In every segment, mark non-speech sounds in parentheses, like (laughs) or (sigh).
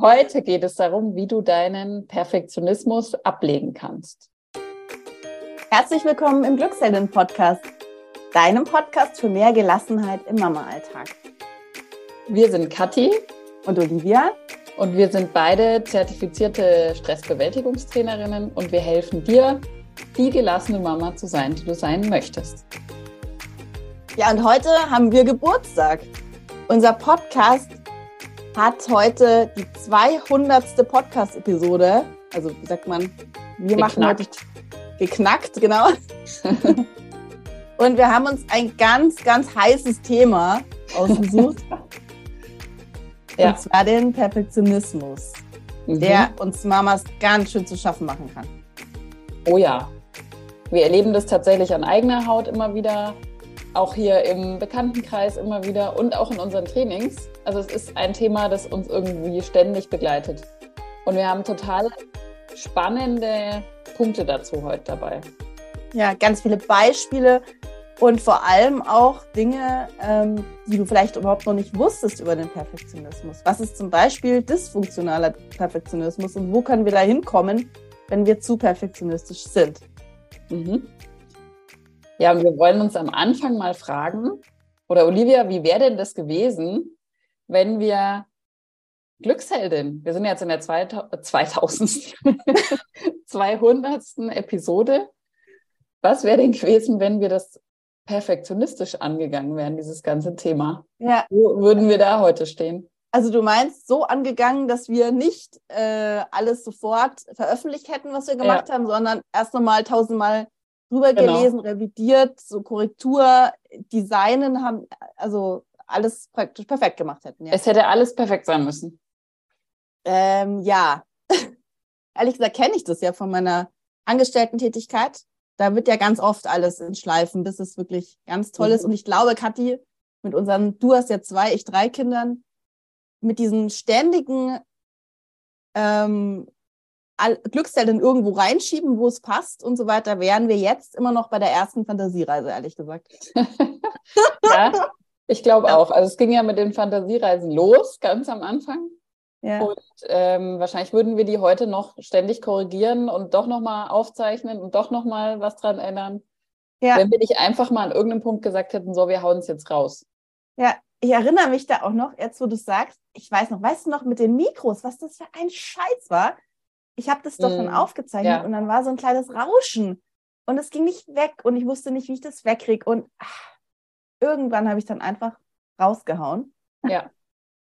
Heute geht es darum, wie du deinen Perfektionismus ablegen kannst. Herzlich willkommen im Glückshelden Podcast, deinem Podcast für mehr Gelassenheit im Mama-Alltag. Wir sind Kathi und Olivia und wir sind beide zertifizierte Stressbewältigungstrainerinnen und wir helfen dir, die gelassene Mama zu sein, die du sein möchtest. Ja, und heute haben wir Geburtstag. Unser Podcast hat heute die 200. Podcast-Episode. Also, wie sagt man, wir geknackt. machen heute geknackt, genau. (laughs) Und wir haben uns ein ganz, ganz heißes Thema ausgesucht. (laughs) ja. Und zwar den Perfektionismus, mhm. der uns Mamas ganz schön zu schaffen machen kann. Oh ja. Wir erleben das tatsächlich an eigener Haut immer wieder auch hier im Bekanntenkreis immer wieder und auch in unseren Trainings. Also es ist ein Thema, das uns irgendwie ständig begleitet. Und wir haben total spannende Punkte dazu heute dabei. Ja, ganz viele Beispiele und vor allem auch Dinge, ähm, die du vielleicht überhaupt noch nicht wusstest über den Perfektionismus. Was ist zum Beispiel dysfunktionaler Perfektionismus und wo können wir da hinkommen, wenn wir zu perfektionistisch sind? Mhm. Ja, und wir wollen uns am Anfang mal fragen, oder Olivia, wie wäre denn das gewesen, wenn wir Glücksheldin, wir sind jetzt in der 2000. 200. (laughs) Episode. Was wäre denn gewesen, wenn wir das perfektionistisch angegangen wären, dieses ganze Thema? Ja. Wo würden wir da heute stehen? Also du meinst so angegangen, dass wir nicht äh, alles sofort veröffentlicht hätten, was wir gemacht ja. haben, sondern erst nochmal tausendmal drüber genau. gelesen, revidiert, so Korrektur, Designen haben, also alles praktisch perfekt gemacht hätten. Ja. Es hätte alles perfekt sein müssen. Ähm, ja, (laughs) ehrlich gesagt kenne ich das ja von meiner Angestellten-Tätigkeit. Da wird ja ganz oft alles in Schleifen, bis es wirklich ganz toll mhm. ist. Und ich glaube, Kathi, mit unseren, du hast ja zwei, ich drei Kindern, mit diesen ständigen ähm, Glückszellen irgendwo reinschieben, wo es passt und so weiter, wären wir jetzt immer noch bei der ersten Fantasiereise, ehrlich gesagt. (laughs) ja, ich glaube ja. auch. Also es ging ja mit den Fantasiereisen los, ganz am Anfang. Ja. Und ähm, wahrscheinlich würden wir die heute noch ständig korrigieren und doch nochmal aufzeichnen und doch nochmal was dran ändern. Ja. Wenn wir nicht einfach mal an irgendeinem Punkt gesagt hätten, so, wir hauen es jetzt raus. Ja, ich erinnere mich da auch noch, jetzt wo du sagst, ich weiß noch, weißt du noch mit den Mikros, was das für ein Scheiß war? Ich habe das doch mm, dann aufgezeichnet ja. und dann war so ein kleines Rauschen und es ging nicht weg und ich wusste nicht, wie ich das wegkriege und ach, irgendwann habe ich dann einfach rausgehauen. Ja,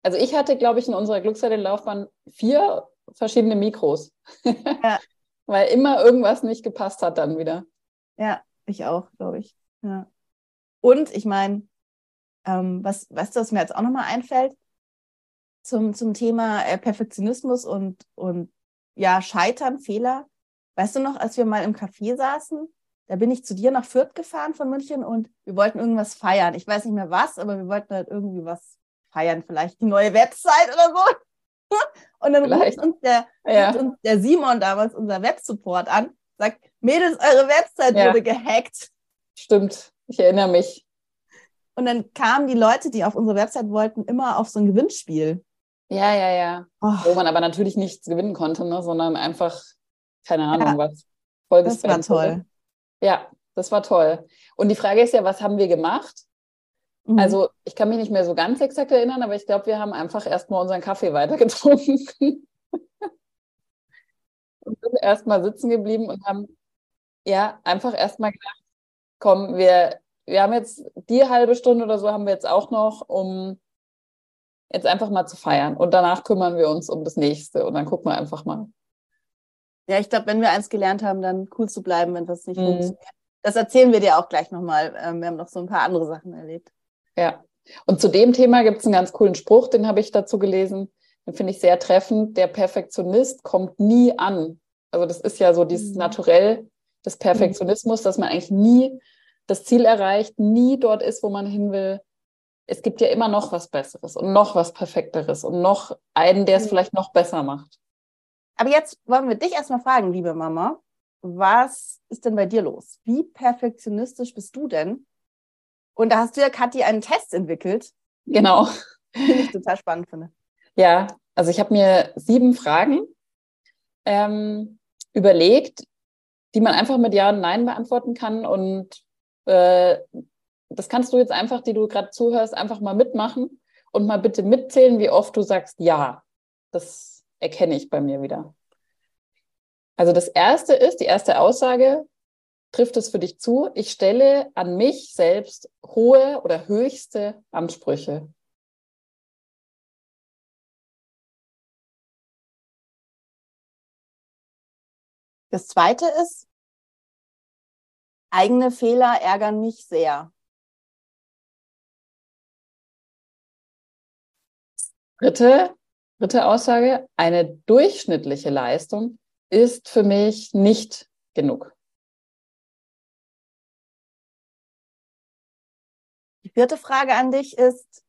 also ich hatte, glaube ich, in unserer Glückszettellaufbahn vier verschiedene Mikros, ja. (laughs) weil immer irgendwas nicht gepasst hat dann wieder. Ja, ich auch, glaube ich. Ja. Und ich meine, ähm, was, weißt du, was mir jetzt auch nochmal einfällt zum, zum Thema äh, Perfektionismus und, und ja, Scheitern, Fehler. Weißt du noch, als wir mal im Café saßen, da bin ich zu dir nach Fürth gefahren von München und wir wollten irgendwas feiern. Ich weiß nicht mehr was, aber wir wollten halt irgendwie was feiern, vielleicht die neue Website oder so. (laughs) Und dann ruft uns, der, ja. ruft uns der Simon damals, unser Websupport an, sagt, Mädels, eure Website ja. wurde gehackt. Stimmt, ich erinnere mich. Und dann kamen die Leute, die auf unsere Website wollten, immer auf so ein Gewinnspiel. Ja, ja, ja. Oh. Wo man aber natürlich nichts gewinnen konnte, ne? sondern einfach, keine Ahnung, ja. was. Folges das war toll. Ja, das war toll. Und die Frage ist ja, was haben wir gemacht? Mhm. Also, ich kann mich nicht mehr so ganz exakt erinnern, aber ich glaube, wir haben einfach erstmal unseren Kaffee weitergetrunken. (laughs) und sind erstmal sitzen geblieben und haben ja einfach erstmal gedacht, komm, wir, wir haben jetzt die halbe Stunde oder so haben wir jetzt auch noch, um jetzt einfach mal zu feiern. Und danach kümmern wir uns um das nächste und dann gucken wir einfach mal. Ja, ich glaube, wenn wir eins gelernt haben, dann cool zu bleiben, wenn das nicht mhm. funktioniert. Das erzählen wir dir auch gleich nochmal. Ähm, wir haben noch so ein paar andere Sachen erlebt. Ja. Und zu dem Thema gibt es einen ganz coolen Spruch, den habe ich dazu gelesen. Den finde ich sehr treffend. Der Perfektionist kommt nie an. Also das ist ja so dieses mhm. Naturell des Perfektionismus, dass man eigentlich nie das Ziel erreicht, nie dort ist, wo man hin will, es gibt ja immer noch was Besseres und noch was Perfekteres und noch einen, der es mhm. vielleicht noch besser macht. Aber jetzt wollen wir dich erstmal fragen, liebe Mama, was ist denn bei dir los? Wie perfektionistisch bist du denn? Und da hast du ja, Kathi, einen Test entwickelt. Genau. Den ich total spannend finde. Ja, Also ich habe mir sieben Fragen ähm, überlegt, die man einfach mit Ja und Nein beantworten kann. Und äh, das kannst du jetzt einfach, die du gerade zuhörst, einfach mal mitmachen und mal bitte mitzählen, wie oft du sagst Ja. Das erkenne ich bei mir wieder. Also das erste ist, die erste Aussage, trifft es für dich zu, ich stelle an mich selbst hohe oder höchste Ansprüche. Das zweite ist, eigene Fehler ärgern mich sehr. Dritte, dritte Aussage, eine durchschnittliche Leistung ist für mich nicht genug. Die vierte Frage an dich ist,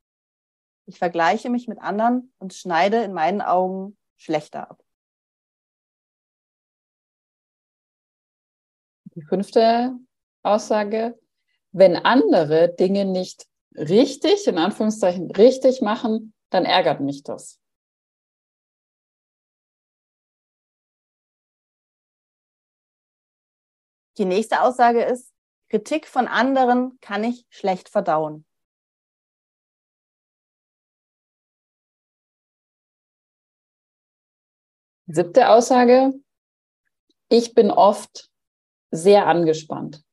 ich vergleiche mich mit anderen und schneide in meinen Augen schlechter ab. Die fünfte Aussage, wenn andere Dinge nicht richtig, in Anführungszeichen richtig machen, dann ärgert mich das. Die nächste Aussage ist, Kritik von anderen kann ich schlecht verdauen. Siebte Aussage, ich bin oft sehr angespannt.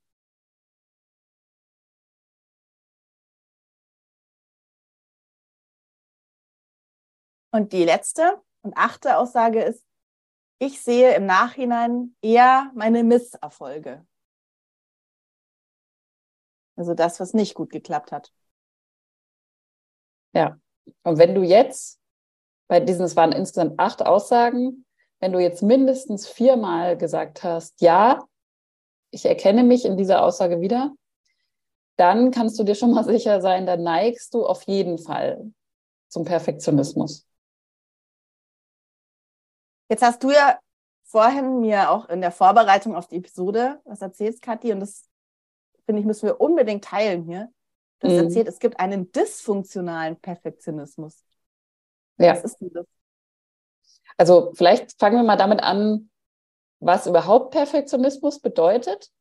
Und die letzte und achte Aussage ist, ich sehe im Nachhinein eher meine Misserfolge. Also das, was nicht gut geklappt hat. Ja. Und wenn du jetzt, bei diesen, es waren insgesamt acht Aussagen, wenn du jetzt mindestens viermal gesagt hast, ja, ich erkenne mich in dieser Aussage wieder, dann kannst du dir schon mal (laughs) sicher sein, dann neigst du auf jeden Fall zum Perfektionismus. Jetzt hast du ja vorhin mir auch in der Vorbereitung auf die Episode was erzählt, Kathi, und das finde ich, müssen wir unbedingt teilen hier. Du hast mhm. erzählt, es gibt einen dysfunktionalen Perfektionismus. Ja. Was ist denn das? Also vielleicht fangen wir mal damit an, was überhaupt Perfektionismus bedeutet.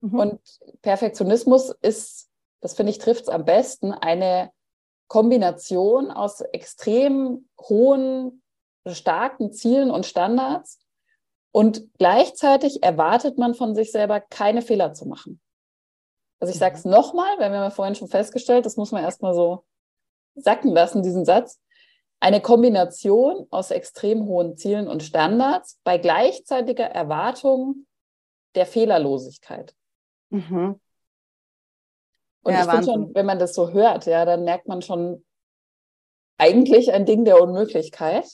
Mhm. Und Perfektionismus ist, das finde ich, trifft es am besten, eine Kombination aus extrem hohen, starken Zielen und Standards. Und gleichzeitig erwartet man von sich selber, keine Fehler zu machen. Also ich sage es mhm. nochmal, weil wir haben ja vorhin schon festgestellt, das muss man erstmal so sacken lassen, diesen Satz eine Kombination aus extrem hohen Zielen und Standards bei gleichzeitiger Erwartung der Fehlerlosigkeit. Mhm. Und ja, ich finde schon, wenn man das so hört, ja, dann merkt man schon eigentlich ein Ding der Unmöglichkeit.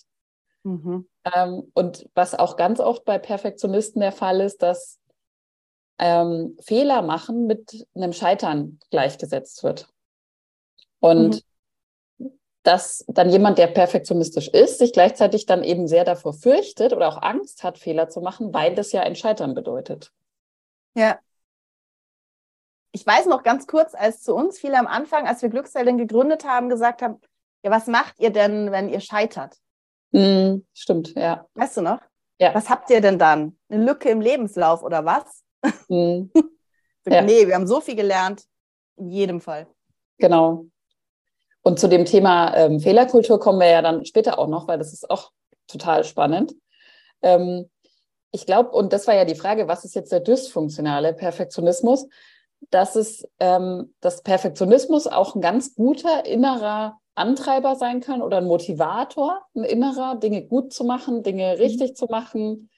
Mhm. Ähm, und was auch ganz oft bei Perfektionisten der Fall ist, dass ähm, Fehler machen mit einem Scheitern gleichgesetzt wird. Und mhm dass dann jemand, der perfektionistisch ist, sich gleichzeitig dann eben sehr davor fürchtet oder auch Angst hat, Fehler zu machen, weil das ja ein Scheitern bedeutet. Ja. Ich weiß noch ganz kurz, als zu uns viele am Anfang, als wir Glücksheldin gegründet haben, gesagt haben, ja, was macht ihr denn, wenn ihr scheitert? Mm, stimmt, ja. Weißt du noch? Ja. Was habt ihr denn dann? Eine Lücke im Lebenslauf oder was? (laughs) Mm. ja. Nee, wir haben so viel gelernt. In jedem Fall. Genau. Und zu dem Thema ähm, Fehlerkultur kommen wir ja dann später auch noch, weil das ist auch total spannend. Ähm, ich glaube, und das war ja die Frage, was ist jetzt der dysfunktionale Perfektionismus? Dass es, ähm, dass Perfektionismus auch ein ganz guter innerer Antreiber sein kann oder ein Motivator, ein innerer, Dinge gut zu machen, Dinge mhm. richtig zu machen.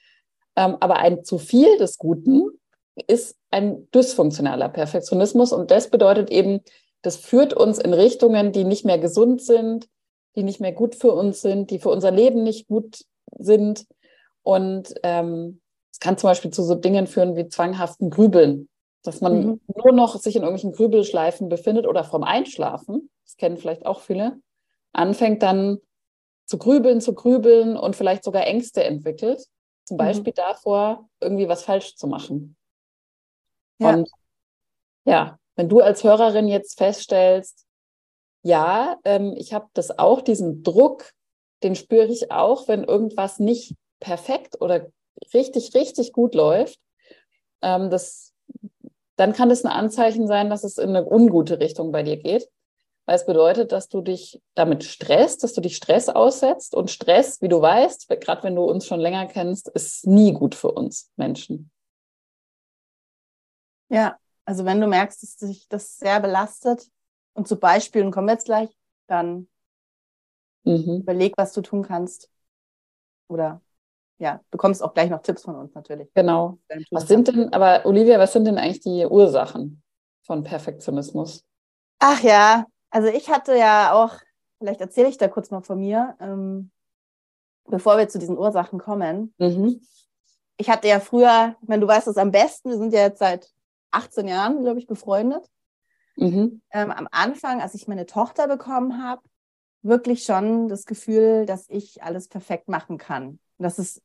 Ähm, aber ein zu viel des Guten ist ein dysfunktionaler Perfektionismus. Und das bedeutet eben, das führt uns in Richtungen, die nicht mehr gesund sind, die nicht mehr gut für uns sind, die für unser Leben nicht gut sind. Und ähm, es kann zum Beispiel zu so Dingen führen wie zwanghaften Grübeln, dass man mhm. nur noch sich in irgendwelchen Grübelschleifen befindet oder vom Einschlafen, das kennen vielleicht auch viele, anfängt dann zu grübeln, zu grübeln und vielleicht sogar Ängste entwickelt. Zum mhm. Beispiel mhm. davor, irgendwie was falsch zu machen. Ja. Und ja, wenn du als Hörerin jetzt feststellst, ja, ähm, ich habe das auch, diesen Druck, den spüre ich auch, wenn irgendwas nicht perfekt oder richtig, richtig gut läuft. Ähm, das, dann kann es ein Anzeichen sein, dass es in eine ungute Richtung bei dir geht. Weil es bedeutet, dass du dich damit stresst, dass du dich Stress aussetzt. Und Stress, wie du weißt, gerade wenn du uns schon länger kennst, ist nie gut für uns Menschen. Ja, also wenn du merkst, dass sich das sehr belastet und zu Beispielen kommen wir jetzt gleich, dann mhm. überleg, was du tun kannst. Oder ja, bekommst auch gleich noch Tipps von uns natürlich. Genau. Was sind denn, aber Olivia, was sind denn eigentlich die Ursachen von Perfektionismus? Ach ja, also ich hatte ja auch, vielleicht erzähle ich da kurz mal von mir, ähm, bevor wir zu diesen Ursachen kommen. Mhm. Ich hatte ja früher, ich meine, du weißt es am besten, wir sind ja jetzt seit 18 Jahren, glaube ich, befreundet. Mhm. Ähm, am Anfang, als ich meine Tochter bekommen habe, wirklich schon das Gefühl, dass ich alles perfekt machen kann. Und, das ist,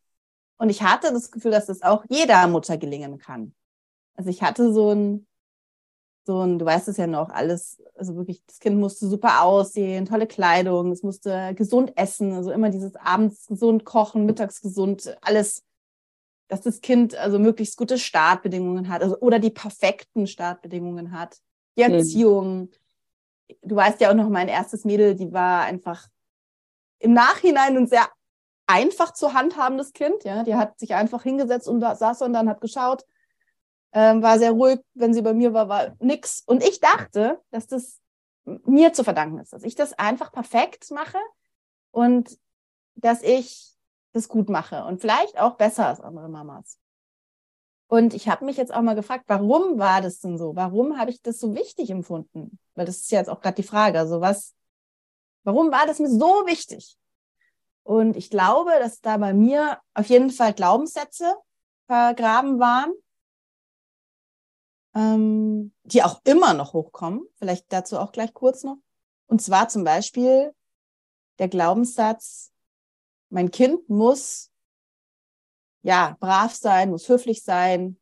und ich hatte das Gefühl, dass das auch jeder Mutter gelingen kann. Also ich hatte so ein, so ein, du weißt es ja noch, alles, also wirklich, das Kind musste super aussehen, tolle Kleidung, es musste gesund essen, also immer dieses abends gesund kochen, mittags gesund, alles dass das Kind also möglichst gute Startbedingungen hat also, oder die perfekten Startbedingungen hat. Die Erziehung. Mhm. Du weißt ja auch noch, mein erstes Mädel, die war einfach im Nachhinein ein sehr einfach zu handhabendes Kind. Ja, die hat sich einfach hingesetzt und saß und dann hat geschaut, ähm, war sehr ruhig. Wenn sie bei mir war, war nix. Und ich dachte, dass das mir zu verdanken ist, dass ich das einfach perfekt mache und dass ich das gut mache und vielleicht auch besser als andere Mamas. Und ich habe mich jetzt auch mal gefragt, warum war das denn so? Warum habe ich das so wichtig empfunden? Weil das ist ja jetzt auch gerade die Frage. Also was, warum war das mir so wichtig? Und ich glaube, dass da bei mir auf jeden Fall Glaubenssätze vergraben waren, ähm, die auch immer noch hochkommen. Vielleicht dazu auch gleich kurz noch. Und zwar zum Beispiel der Glaubenssatz, mein Kind muss ja brav sein, muss höflich sein.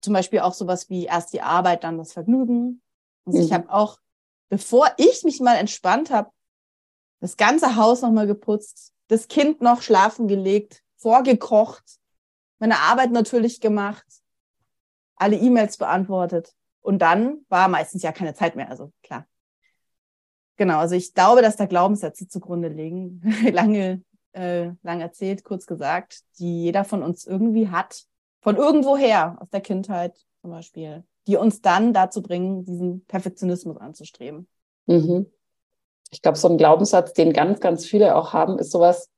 Zum Beispiel auch sowas wie erst die Arbeit, dann das Vergnügen. Also mhm. ich habe auch, bevor ich mich mal entspannt habe, das ganze Haus nochmal geputzt, das Kind noch schlafen gelegt, vorgekocht, meine Arbeit natürlich gemacht, alle E-Mails beantwortet. Und dann war meistens ja keine Zeit mehr, also klar. Genau, also ich glaube, dass da Glaubenssätze zugrunde liegen. (laughs) lange, äh, lang erzählt, kurz gesagt, die jeder von uns irgendwie hat. Von irgendwoher, aus der Kindheit zum Beispiel, die uns dann dazu bringen, diesen Perfektionismus anzustreben. Mhm. Ich glaube, so ein Glaubenssatz, den ganz, ganz viele auch haben, ist sowas,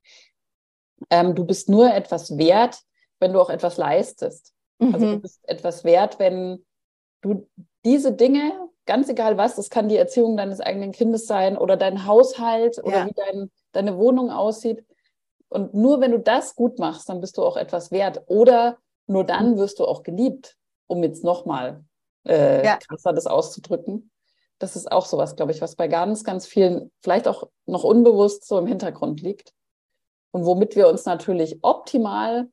ähm, du bist nur etwas wert, wenn du auch etwas leistest. Mhm. Also du mhm. bist etwas wert, wenn du diese Dinge, ganz egal was, das kann die Erziehung deines eigenen Kindes sein oder dein Haushalt oder ja. wie dein, deine Wohnung aussieht. Und nur wenn du das gut machst, dann bist du auch etwas wert. Oder nur dann wirst du auch geliebt, um jetzt nochmal äh, ja. krasser das auszudrücken. Das ist auch sowas, glaube ich, was bei ganz, ganz vielen vielleicht auch noch unbewusst so im Hintergrund liegt. Und womit wir uns natürlich optimal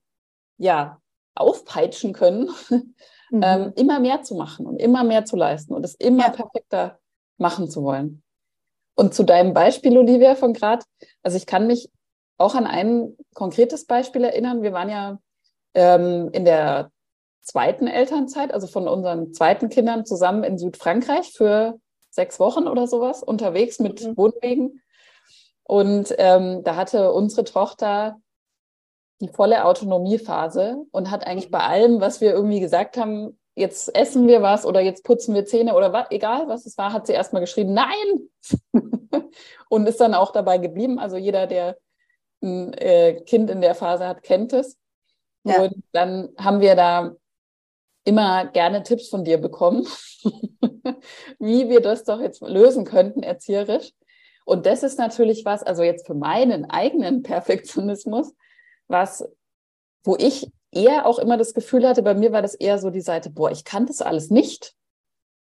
ja aufpeitschen können, (laughs) ähm, mhm. ähm, immer mehr zu machen und immer mehr zu leisten und es immer ja. perfekter machen zu wollen. Und zu deinem Beispiel, Olivia, von gerade, also ich kann mich auch an ein konkretes Beispiel erinnern. Wir waren ja ähm, in der zweiten Elternzeit, also von unseren zweiten Kindern zusammen in Südfrankreich für sechs Wochen oder sowas unterwegs mit mhm. Wohnwegen. Und ähm, da hatte unsere Tochter die volle Autonomiephase und hat eigentlich bei allem, was wir irgendwie gesagt haben, jetzt essen wir was oder jetzt putzen wir Zähne oder was, egal was es war, hat sie erstmal geschrieben, nein! (laughs) und ist dann auch dabei geblieben. Also jeder, der ein äh, Kind in der Phase hat, kennt es. Ja. Und dann haben wir da immer gerne Tipps von dir bekommen, (laughs) (laughs) wie wir das doch jetzt lösen könnten, erzieherisch. Und das ist natürlich was, also jetzt für meinen eigenen Perfektionismus, was, wo ich eher auch immer das Gefühl hatte, bei mir war das eher so die Seite, boah, ich kann das alles nicht.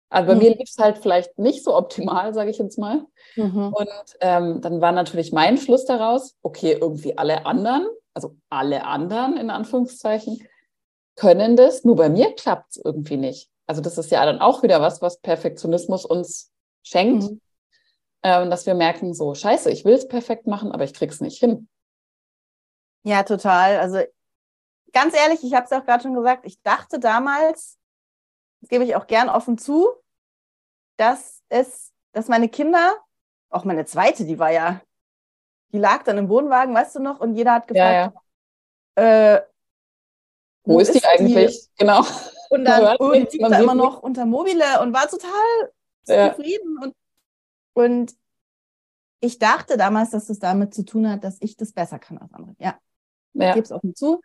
Aber bei mhm. mir lief es halt vielleicht nicht so optimal, sage ich jetzt mal. Mhm. Und ähm, dann war natürlich mein Schluss daraus, okay, irgendwie alle anderen, also alle anderen in Anführungszeichen, können das, nur bei mir klappt es irgendwie nicht. Also das ist ja dann auch wieder was, was Perfektionismus uns schenkt. Mhm. ähm, dass wir merken, so, scheiße, ich will es perfekt machen, aber ich krieg's nicht hin. Ja, total. Also ganz ehrlich, ich habe es auch gerade schon gesagt, ich dachte damals, das gebe ich auch gern offen zu, dass es, dass meine Kinder, auch meine zweite, die war ja, die lag dann im Wohnwagen, weißt du noch, und jeder hat gefragt, ja, ja. Äh, wo, wo ist, die eigentlich? Die? Genau. Und dann, oh, liegt da immer noch unter Mobile und war total ja. zufrieden. Und, und ich dachte damals, dass das damit zu tun hat, dass ich das besser kann als andere. Ja, ja. ich gebe es offen zu.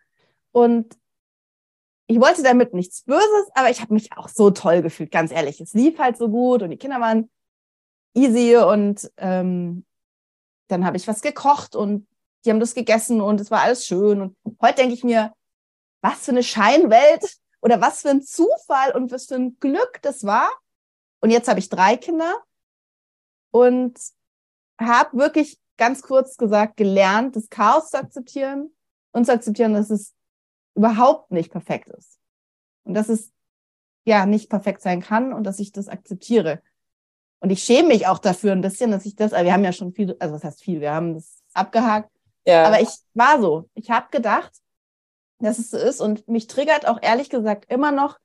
Und ich wollte damit nichts Böses, aber ich habe mich auch so toll gefühlt, ganz ehrlich. Es lief halt so gut und die Kinder waren easy und ähm, dann habe ich was gekocht und die haben das gegessen und es war alles schön. Und heute denke ich mir, was für eine Scheinwelt oder was für ein Zufall und was für ein Glück das war. Und jetzt habe ich drei Kinder und habe wirklich ganz kurz gesagt gelernt, das Chaos zu akzeptieren und zu akzeptieren, dass es überhaupt nicht perfekt ist. Und dass es ja nicht perfekt sein kann und dass ich das akzeptiere. Und ich schäme mich auch dafür ein bisschen, dass ich das, wir haben ja schon viel, also was heißt viel, wir haben das abgehakt. Ja. Aber ich war so. Ich habe gedacht, dass es so ist. Und mich triggert auch ehrlich gesagt immer noch,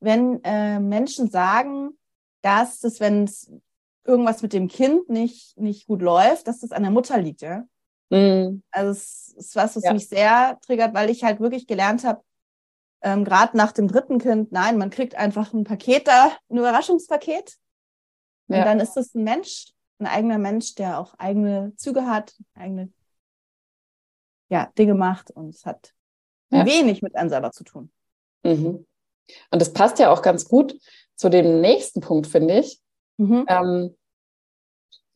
wenn äh, Menschen sagen, dass das, wenn es irgendwas mit dem Kind nicht, nicht gut läuft, dass das an der Mutter liegt, ja. Mhm. Also es ist was, was ja. mich sehr triggert, weil ich halt wirklich gelernt habe, ähm, gerade nach dem dritten Kind, nein, man kriegt einfach ein Paket da, ein Überraschungspaket. Und ja. dann ist es ein Mensch, ein eigener Mensch, der auch eigene Züge hat, eigene ja, Dinge macht und es hat ja. wenig mit einem selber zu tun. Mhm. Und das passt ja auch ganz gut zu dem nächsten Punkt, finde ich. Mhm. Ähm,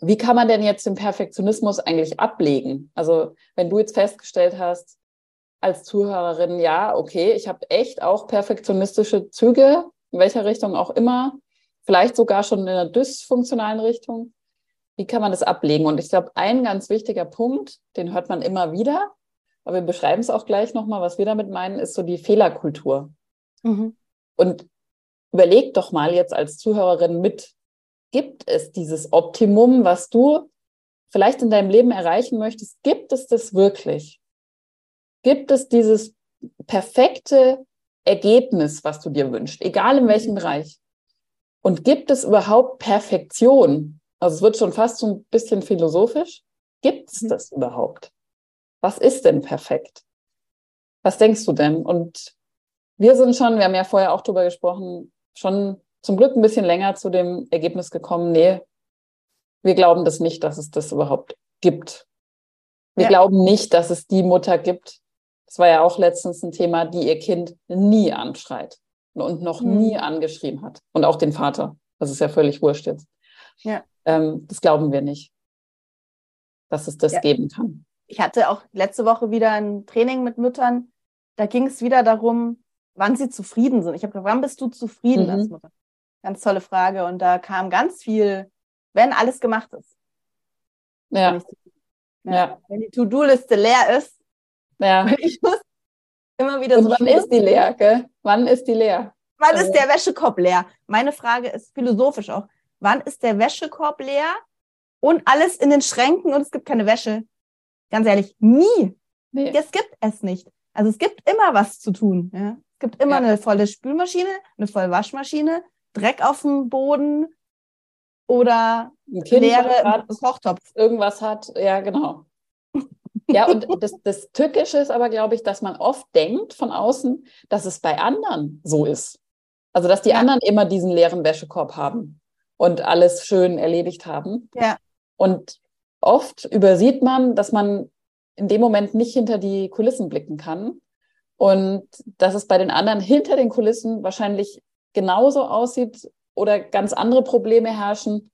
wie kann man denn jetzt den Perfektionismus eigentlich ablegen? Also wenn du jetzt festgestellt hast, als Zuhörerin, ja, okay, ich habe echt auch perfektionistische Züge, in welcher Richtung auch immer, vielleicht sogar schon in einer dysfunktionalen Richtung. Wie kann man das ablegen? Und ich glaube, ein ganz wichtiger Punkt, den hört man immer wieder, aber wir beschreiben es auch gleich nochmal, was wir damit meinen, ist so die Fehlerkultur. Mhm. Und überleg doch mal jetzt als Zuhörerin mit, gibt es dieses Optimum, was du vielleicht in deinem Leben erreichen möchtest? Gibt es das wirklich? Gibt es dieses perfekte Ergebnis, was du dir wünschst, egal in welchem Bereich? Und gibt es überhaupt Perfektion? Also es wird schon fast so ein bisschen philosophisch. Gibt es mhm. das überhaupt? Was ist denn perfekt? Was denkst du denn? Und wir sind schon, wir haben ja vorher auch drüber gesprochen, schon zum Glück ein bisschen länger zu dem Ergebnis gekommen, nee, wir glauben das nicht, dass es das überhaupt gibt. Wir ja. glauben nicht, dass es die Mutter gibt. Das war ja auch letztens ein Thema, die ihr Kind nie anschreit und noch mhm. nie angeschrien hat. Und auch den Vater. Das ist ja völlig wurscht jetzt. Ja. Ähm, das glauben wir nicht, dass es das ja. geben kann ich hatte auch letzte Woche wieder ein Training mit Müttern. Da ging es wieder darum, wann sie zufrieden sind. Ich habe gefragt, wann bist du zufrieden mhm. als Mutter? Ganz tolle Frage. Und da kam ganz viel, wenn alles gemacht ist. Ja. ja. ja. Wenn die To-Do-Liste leer ist. Ja. (laughs) Ich muss immer wieder Und so. Wann ist die leer, gell? Wann ist die leer? Wann also. ist der Wäschekorb leer? Meine Frage ist philosophisch auch. Wann ist der Wäschekorb leer und alles in den Schränken und es gibt keine Wäsche? Ganz ehrlich, nie. Nee. Das gibt es nicht. Also es gibt immer was zu tun. Ja? Es gibt immer ja. eine volle Spülmaschine, eine volle Waschmaschine, Dreck auf dem Boden oder leere Kochtopf. Irgendwas hat, ja, genau. Ja, und das, das Tückische ist aber, glaube ich, dass man oft denkt von außen, dass es bei anderen so ist. Also, dass die ja. anderen immer diesen leeren Wäschekorb haben und alles schön erledigt haben. Ja. Und oft übersieht man, dass man in dem Moment nicht hinter die Kulissen blicken kann und dass es bei den anderen hinter den Kulissen wahrscheinlich genauso aussieht oder ganz andere Probleme herrschen.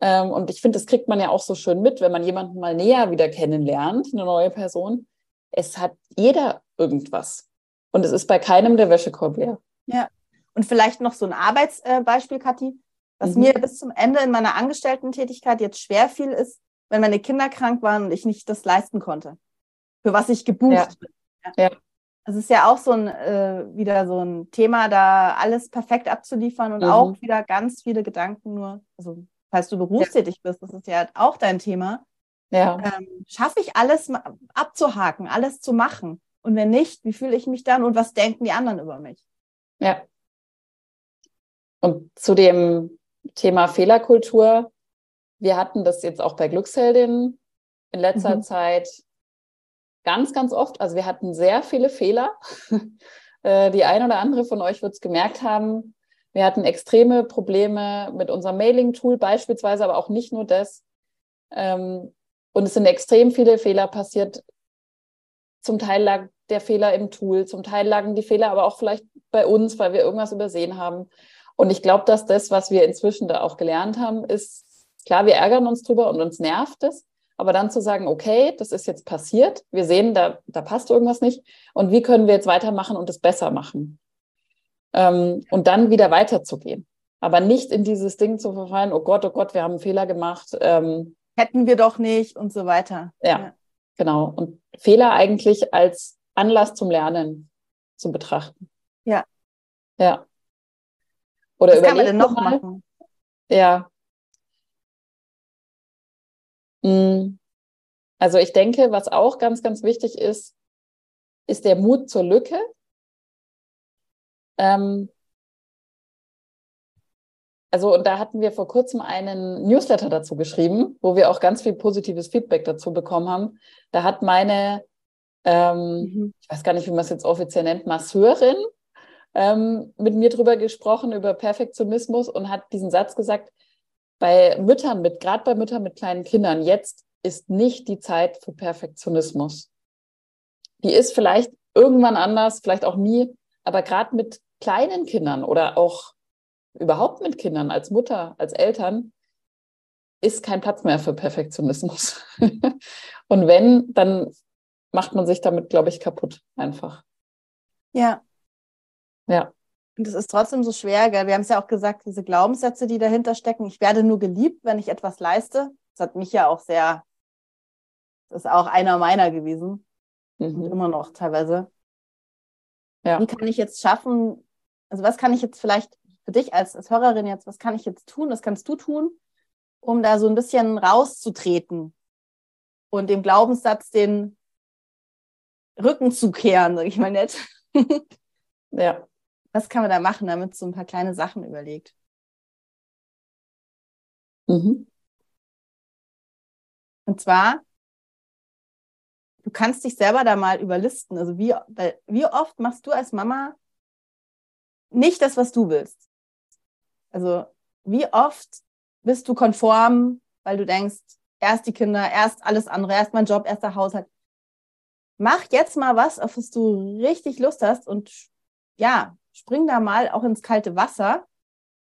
Ähm, und ich finde, das kriegt man ja auch so schön mit, wenn man jemanden mal näher wieder kennenlernt, eine neue Person. Es hat jeder irgendwas. Und es ist bei keinem der Wäschekorb leer. Ja. Und vielleicht noch so ein Arbeitsbeispiel, Kathi, was mhm. mir bis zum Ende in meiner Angestellten-Tätigkeit jetzt schwer fiel, ist, wenn meine Kinder krank waren und ich nicht das leisten konnte, für was ich gebucht ja. bin. Ja. ja. Das ist ja auch so ein äh, wieder so ein Thema, da alles perfekt abzuliefern und mhm. auch wieder ganz viele Gedanken nur, also falls du berufstätig ja. bist, das ist ja auch dein Thema. Ja. Ähm, schaffe ich alles abzuhaken, alles zu machen? Und wenn nicht, wie fühle ich mich dann und was denken die anderen über mich? Ja. Und zu dem Thema Fehlerkultur, wir hatten das jetzt auch bei Glücksheldin in letzter mhm. Zeit ganz, ganz oft. Also wir hatten sehr viele Fehler. (laughs) Äh, die ein oder andere von euch wird es gemerkt haben. Wir hatten extreme Probleme mit unserem Mailing-Tool beispielsweise, aber auch nicht nur das. Ähm, und es sind extrem viele Fehler passiert. Zum Teil lag der Fehler im Tool, zum Teil lagen die Fehler aber auch vielleicht bei uns, weil wir irgendwas übersehen haben. Und ich glaube, dass das, was wir inzwischen da auch gelernt haben, ist, klar, wir ärgern uns drüber und uns nervt es, aber dann zu sagen, okay, das ist jetzt passiert, wir sehen, da, da passt irgendwas nicht und wie können wir jetzt weitermachen und es besser machen? Ähm, und dann wieder weiterzugehen. Aber nicht in dieses Ding zu verfallen, oh Gott, oh Gott, wir haben einen Fehler gemacht. Ähm, Hätten wir doch nicht und so weiter. Ja, ja, genau. Und Fehler eigentlich als Anlass zum Lernen zu betrachten. Ja. Ja. Oder Was kann man denn noch mal, machen? Ja. Also ich denke, was auch ganz, ganz wichtig ist, ist der Mut zur Lücke. Ähm, also, und da hatten wir vor kurzem einen Newsletter dazu geschrieben, wo wir auch ganz viel positives Feedback dazu bekommen haben. Da hat meine, ähm, mhm. ich weiß gar nicht, wie man es jetzt offiziell nennt, Masseurin ähm, mit mir drüber gesprochen, über Perfektionismus und hat diesen Satz gesagt, bei Müttern mit, gerade bei Müttern mit kleinen Kindern, jetzt ist nicht die Zeit für Perfektionismus. Die ist vielleicht irgendwann anders, vielleicht auch nie, aber gerade mit kleinen Kindern oder auch überhaupt mit Kindern als Mutter, als Eltern, ist kein Platz mehr für Perfektionismus. (laughs) Und wenn, dann macht man sich damit, glaube ich, kaputt einfach. Ja. Ja. Und es ist trotzdem so schwer, gell? Wir haben es ja auch gesagt, diese Glaubenssätze, die dahinter stecken. Ich werde nur geliebt, wenn ich etwas leiste. Das hat mich ja auch sehr, das ist auch einer meiner gewesen. Mhm. Immer noch teilweise. Ja. Wie kann ich jetzt schaffen, also was kann ich jetzt vielleicht für dich als, als Hörerin jetzt, was kann ich jetzt tun, was kannst du tun, um da so ein bisschen rauszutreten und dem Glaubenssatz den Rücken zu kehren, sag ich mal nett. ja (laughs) was kann man da machen, damit so ein paar kleine Sachen überlegt? Mhm. Und zwar, du kannst dich selber da mal überlisten. Also wie, wie oft machst du als Mama nicht das, was du willst? Also wie oft bist du konform, weil du denkst, erst die Kinder, erst alles andere, erst mein Job, erst der Haushalt. Mach jetzt mal was, auf das du richtig Lust hast und ja, spring da mal auch ins kalte Wasser.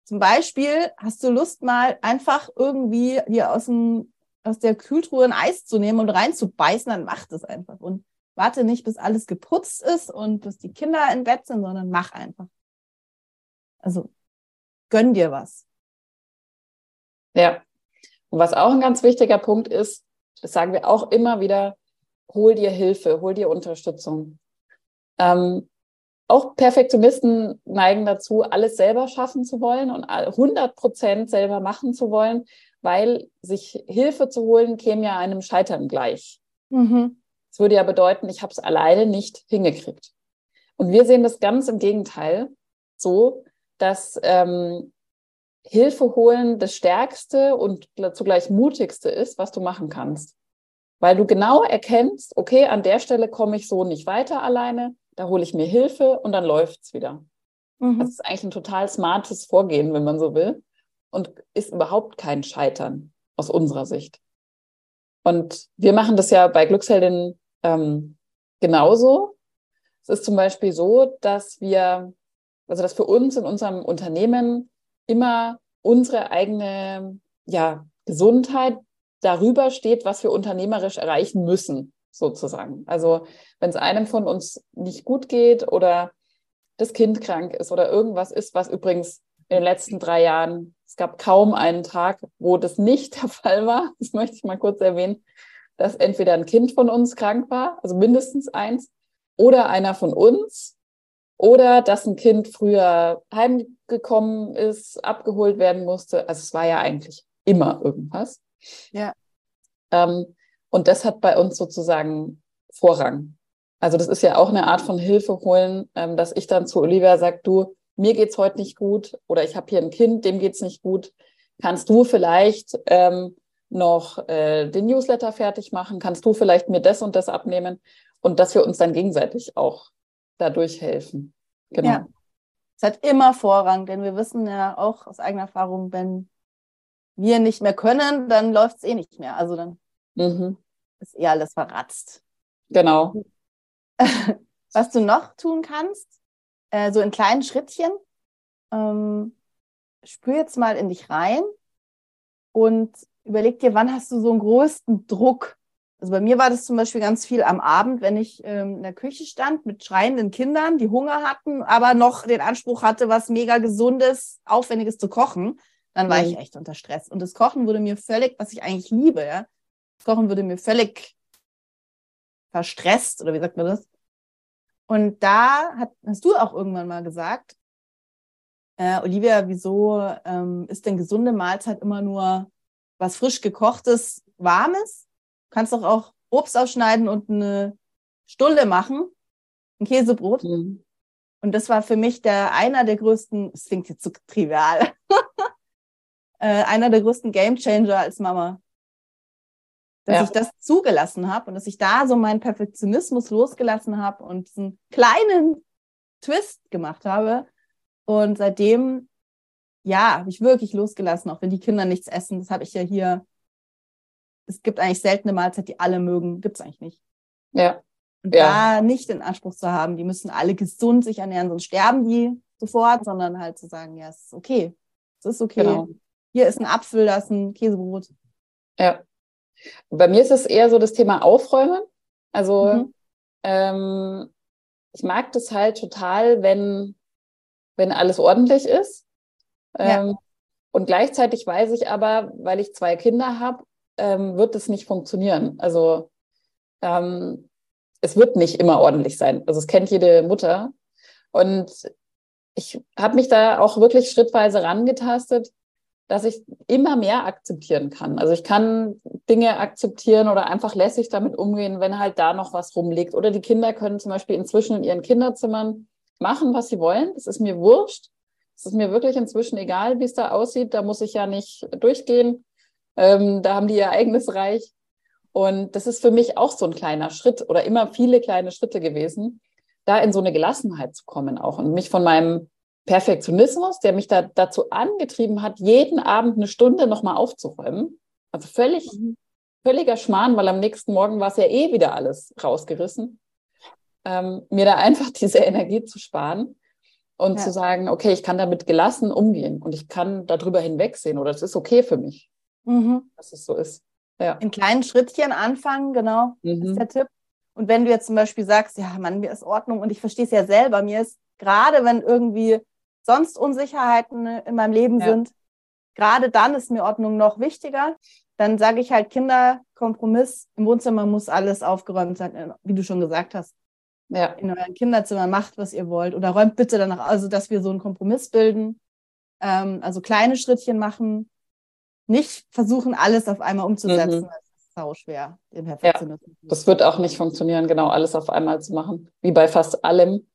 Zum Beispiel hast du Lust mal einfach irgendwie dir aus, dem, aus der Kühltruhe ein Eis zu nehmen und reinzubeißen, dann mach das einfach. Und warte nicht, bis alles geputzt ist und bis die Kinder im Bett sind, sondern mach einfach. Also gönn dir was. Ja. Und was auch ein ganz wichtiger Punkt ist, das sagen wir auch immer wieder, hol dir Hilfe, hol dir Unterstützung. Ähm, auch Perfektionisten neigen dazu, alles selber schaffen zu wollen und 100 Prozent selber machen zu wollen, weil sich Hilfe zu holen käme ja einem Scheitern gleich. Mhm. Das würde ja bedeuten, ich habe es alleine nicht hingekriegt. Und wir sehen das ganz im Gegenteil so, dass ähm, Hilfe holen das Stärkste und zugleich mutigste ist, was du machen kannst. Weil du genau erkennst, okay, an der Stelle komme ich so nicht weiter alleine da hole ich mir Hilfe und dann läuft es wieder. Mhm. Das ist eigentlich ein total smartes Vorgehen, wenn man so will. Und ist überhaupt kein Scheitern aus unserer Sicht. Und wir machen das ja bei Glücksheldin ähm, genauso. Es ist zum Beispiel so, dass wir, also dass für uns in unserem Unternehmen immer unsere eigene ja, Gesundheit darüber steht, was wir unternehmerisch erreichen müssen sozusagen. Also wenn es einem von uns nicht gut geht oder das Kind krank ist oder irgendwas ist, was übrigens in den letzten drei Jahren, es gab kaum einen Tag, wo das nicht (laughs) der Fall war, das möchte ich mal kurz erwähnen, dass entweder ein Kind von uns krank war, also mindestens eins, oder einer von uns, oder dass ein Kind früher heimgekommen ist, abgeholt werden musste. Also es war ja eigentlich immer irgendwas. Ja. Ähm, und das hat bei uns sozusagen Vorrang. Also das ist ja auch eine Art von Hilfe holen, ähm, dass ich dann zu Olivia sage, du, mir geht's heute nicht gut oder ich habe hier ein Kind, dem geht's nicht gut. Kannst du vielleicht ähm, noch äh, den Newsletter fertig machen? Kannst du vielleicht mir das und das abnehmen? Und dass wir uns dann gegenseitig auch dadurch helfen. Genau. Ja. Es hat immer Vorrang, denn wir wissen ja auch aus eigener Erfahrung, wenn wir nicht mehr können, dann läuft es eh nicht mehr. Also dann mhm. ist eh alles verratzt. Genau. (laughs) Was du noch tun kannst, äh, so in kleinen Schrittchen, ähm, spür jetzt mal in dich rein und überleg dir, wann hast du so einen größten Druck? Also bei mir war das zum Beispiel ganz viel am Abend, wenn ich ähm, in der Küche stand mit schreienden Kindern, die Hunger hatten, aber noch den Anspruch hatte, was mega gesundes, aufwendiges zu kochen, dann war mhm. ich echt unter Stress. Und das Kochen wurde mir völlig, was ich eigentlich liebe, ja, Kochen würde mir völlig verstresst oder wie sagt man das? Und da hat, hast du auch irgendwann mal gesagt, äh, Olivia, wieso ähm, ist denn gesunde Mahlzeit immer nur was frisch gekochtes, warmes? Du kannst doch auch Obst aufschneiden und eine Stulle machen, ein Käsebrot. Mhm. Und das war für mich der einer der größten, es klingt jetzt zu so trivial, (laughs) äh, einer der größten Gamechanger als Mama dass ja. ich das zugelassen habe und dass ich da so meinen Perfektionismus losgelassen habe und diesen kleinen Twist gemacht habe. Und seitdem, ja, habe ich wirklich losgelassen, auch wenn die Kinder nichts essen. Das habe ich ja hier. Es gibt eigentlich seltene Mahlzeit, die alle mögen. Gibt es eigentlich nicht. Ja. Und ja. da nicht den Anspruch zu haben, die müssen alle gesund sich ernähren, sonst sterben die sofort, sondern halt zu sagen, ja, es ist okay. Es ist okay. Genau. Hier ist ein Apfel, da ist ein Käsebrot. Ja. Bei mir ist es eher so das Thema Aufräumen. Also mhm. ähm, ich mag das halt total, wenn, wenn alles ordentlich ist. Ähm, ja. Und gleichzeitig weiß ich aber, weil ich zwei Kinder habe, ähm, wird es nicht funktionieren. Also ähm, es wird nicht immer ordentlich sein. Also es kennt jede Mutter. Und ich habe mich da auch wirklich schrittweise rangetastet, dass ich immer mehr akzeptieren kann. Also ich kann Dinge akzeptieren oder einfach lässig damit umgehen, wenn halt da noch was rumliegt. Oder die Kinder können zum Beispiel inzwischen in ihren Kinderzimmern machen, was sie wollen. Das ist mir wurscht. Es ist mir wirklich inzwischen egal, wie es da aussieht. Da muss ich ja nicht durchgehen. Ähm, da haben die ihr eigenes Reich. Und das ist für mich auch so ein kleiner Schritt oder immer viele kleine Schritte gewesen, da in so eine Gelassenheit zu kommen auch und mich von meinem Perfektionismus, der mich da dazu angetrieben hat, jeden Abend eine Stunde nochmal aufzuräumen. Also völlig, mhm. völliger Schmarrn, weil am nächsten Morgen war es ja eh wieder alles rausgerissen. Ähm, mir da einfach (laughs) diese Energie zu sparen und ja. zu sagen, okay, ich kann damit gelassen umgehen und ich kann darüber hinwegsehen oder es ist okay für mich, mhm. dass es so ist. Ja. In kleinen Schrittchen anfangen, genau, mhm. ist der Tipp. Und wenn du jetzt zum Beispiel sagst, ja, Mann, mir ist Ordnung und ich verstehe es ja selber, mir ist gerade, wenn irgendwie sonst Unsicherheiten in meinem Leben ja. sind, gerade dann ist mir Ordnung noch wichtiger. Dann sage ich halt Kinder, Kompromiss, im Wohnzimmer muss alles aufgeräumt sein, wie du schon gesagt hast. Ja. In euren Kinderzimmern macht, was ihr wollt. Oder räumt bitte danach, also dass wir so einen Kompromiss bilden. Ähm, also kleine Schrittchen machen. Nicht versuchen, alles auf einmal umzusetzen. Mhm. Das ist sau schwer, den Perfektionismus. Ja, das wird auch nicht funktionieren, genau alles auf einmal zu machen. Wie bei fast allem.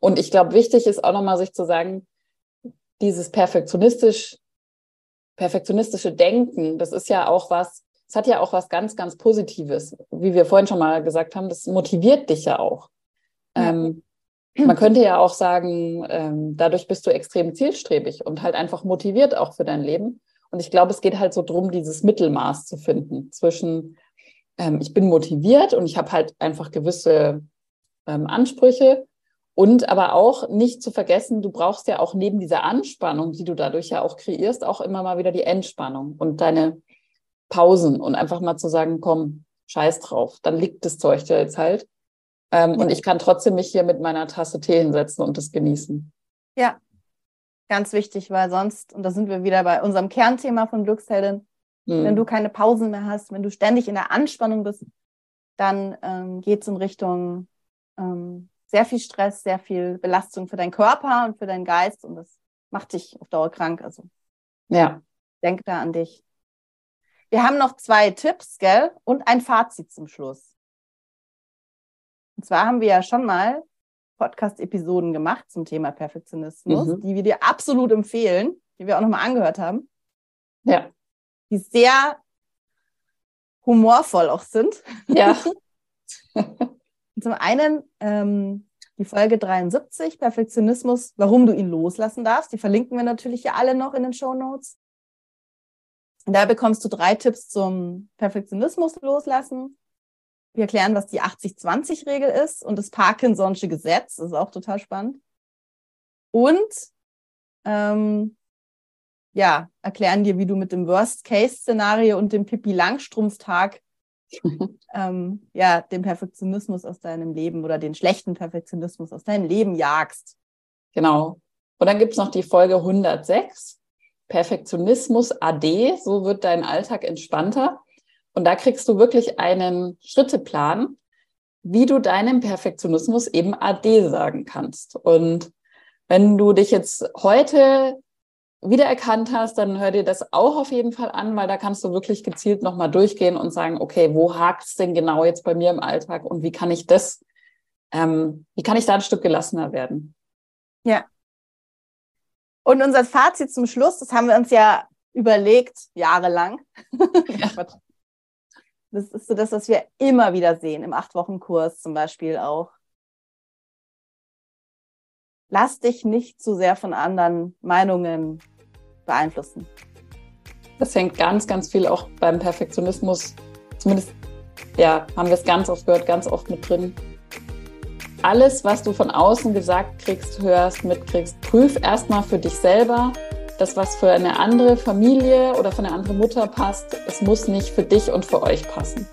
Und ich glaube, wichtig ist auch nochmal sich zu sagen, dieses perfektionistisch, perfektionistische Denken, das ist ja auch was, es hat ja auch was ganz, ganz Positives. Wie wir vorhin schon mal gesagt haben, das motiviert dich ja auch. Ja. Ähm, man könnte ja auch sagen, ähm, dadurch bist du extrem zielstrebig und halt einfach motiviert auch für dein Leben. Und ich glaube, es geht halt so drum, dieses Mittelmaß zu finden zwischen, ähm, ich bin motiviert und ich habe halt einfach gewisse ähm, Ansprüche und aber auch nicht zu vergessen, du brauchst ja auch neben dieser Anspannung, die du dadurch ja auch kreierst, auch immer mal wieder die Entspannung und deine Pausen und einfach mal zu sagen, komm, scheiß drauf, dann liegt das Zeug da jetzt halt. Ähm, ja. Und ich kann trotzdem mich hier mit meiner Tasse Tee hinsetzen und das genießen. Ja, ganz wichtig, weil sonst, und da sind wir wieder bei unserem Kernthema von Glücksheldin, mhm. wenn du keine Pausen mehr hast, wenn du ständig in der Anspannung bist, dann ähm, geht es in Richtung ähm, sehr viel Stress, sehr viel Belastung für deinen Körper und für deinen Geist und das macht dich auf Dauer krank. Also ja. denk da an dich. Wir haben noch zwei Tipps, gell? Und ein Fazit zum Schluss. Und zwar haben wir ja schon mal Podcast-Episoden gemacht zum Thema Perfektionismus, mhm. die wir dir absolut empfehlen, die wir auch nochmal angehört haben. Ja. Die sehr humorvoll auch sind. Ja. (laughs) zum einen ähm, die Folge 73, Perfektionismus, warum du ihn loslassen darfst. Die verlinken wir natürlich ja alle noch in den Show Notes. Da bekommst du drei Tipps zum Perfektionismus loslassen. Wir erklären, was die 80-20-Regel ist und das Parkinson'sche Gesetz. Das ist auch total spannend. Und ähm, ja, erklären dir, wie du mit dem Worst-Case-Szenario und dem Pippi-Langstrumpf-Tag (laughs) ähm, ja, den Perfektionismus aus deinem Leben oder den schlechten Perfektionismus aus deinem Leben jagst. Genau. Und dann gibt's noch die Folge 106, Perfektionismus AD, so wird dein Alltag entspannter. Und da kriegst du wirklich einen Schritteplan, wie du deinem Perfektionismus eben AD sagen kannst. Und wenn du dich jetzt heute wiedererkannt hast, dann hör dir das auch auf jeden Fall an, weil da kannst du wirklich gezielt nochmal durchgehen und sagen, okay, wo hakt es denn genau jetzt bei mir im Alltag und wie kann ich das, ähm, wie kann ich da ein Stück gelassener werden? Ja. Und unser Fazit zum Schluss, das haben wir uns ja überlegt, jahrelang. Ja. (laughs) Das ist so das, was wir immer wieder sehen, im Acht-Wochen-Kurs zum Beispiel auch lass dich nicht zu sehr von anderen Meinungen beeinflussen. Das hängt ganz, ganz viel auch beim Perfektionismus, zumindest ja, haben wir es ganz oft gehört, ganz oft mit drin. Alles, was du von außen gesagt kriegst, hörst, mitkriegst, prüf erstmal für dich selber, das, was für eine andere Familie oder für eine andere Mutter passt, es muss nicht für dich und für euch passen.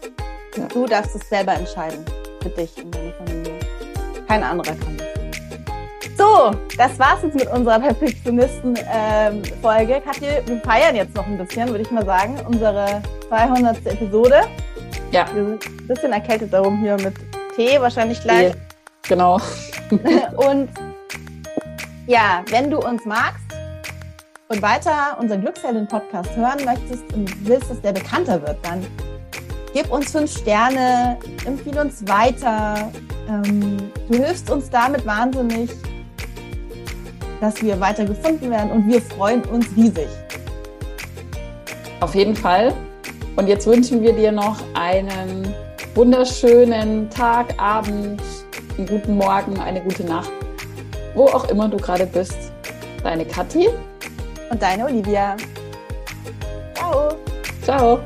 Ja. Du darfst es selber entscheiden, für dich und deine Familie. Kein anderer kann das. So, das war's jetzt mit unserer Perfektionisten-Folge. Ähm, Katja, wir feiern jetzt noch ein bisschen, würde ich mal sagen, unsere 200. Episode. Ja. Wir sind ein bisschen erkältet darum hier mit Tee wahrscheinlich gleich. Tee. Genau. (laughs) und ja, wenn du uns magst und weiter unseren Glückshelden-Podcast hören möchtest und willst, dass der bekannter wird, dann gib uns fünf Sterne, empfehle uns weiter. Ähm, du hilfst uns damit wahnsinnig dass wir weiter gefunden werden und wir freuen uns riesig. Auf jeden Fall. Und jetzt wünschen wir dir noch einen wunderschönen Tag, Abend, einen guten Morgen, eine gute Nacht, wo auch immer du gerade bist. Deine Kathi und deine Olivia. Ciao. Ciao.